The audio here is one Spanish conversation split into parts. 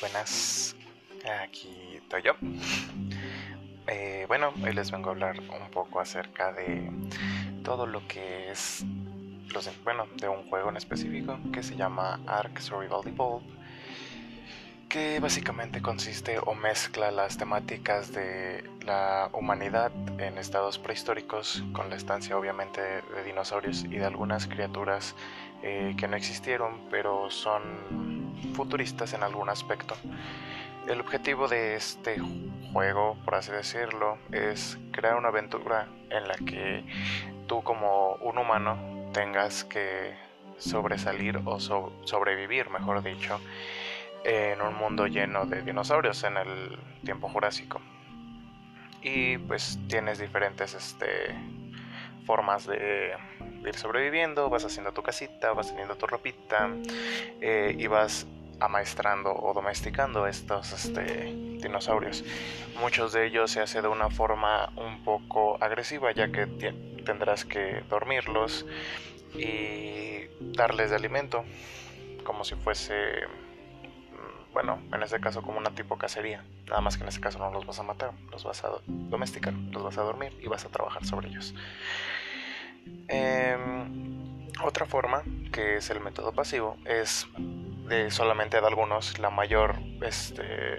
buenas. Aquí estoy yo. Eh, bueno, hoy les vengo a hablar un poco acerca de todo lo que es, los, bueno, de un juego en específico que se llama Ark Survival Evolved, que básicamente consiste o mezcla las temáticas de la humanidad en estados prehistóricos con la estancia obviamente de dinosaurios y de algunas criaturas eh, que no existieron pero son futuristas en algún aspecto. El objetivo de este juego, por así decirlo, es crear una aventura en la que tú como un humano tengas que sobresalir o sobrevivir, mejor dicho, en un mundo lleno de dinosaurios en el tiempo jurásico. Y pues tienes diferentes este, formas de ir sobreviviendo, vas haciendo tu casita, vas teniendo tu ropita eh, y vas amaestrando o domesticando estos este, dinosaurios. Muchos de ellos se hace de una forma un poco agresiva ya que tendrás que dormirlos y darles de alimento como si fuese mm, bueno, en este caso como una tipo cacería. Nada más que en este caso no los vas a matar, los vas a domesticar, los vas a dormir y vas a trabajar sobre ellos. Em, otra forma, que es el método pasivo, es de solamente de algunos, la mayor, este,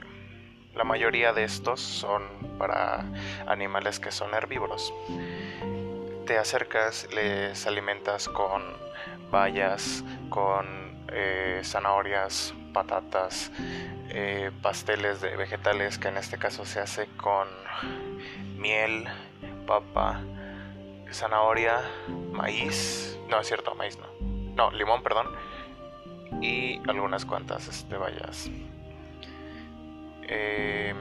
la mayoría de estos son para animales que son herbívoros. Te acercas, les alimentas con bayas, con eh, zanahorias, patatas, eh, pasteles de vegetales que en este caso se hace con miel, papa, zanahoria, maíz, no es cierto, maíz no, no, limón, perdón, y algunas cuantas este, vallas. Eh,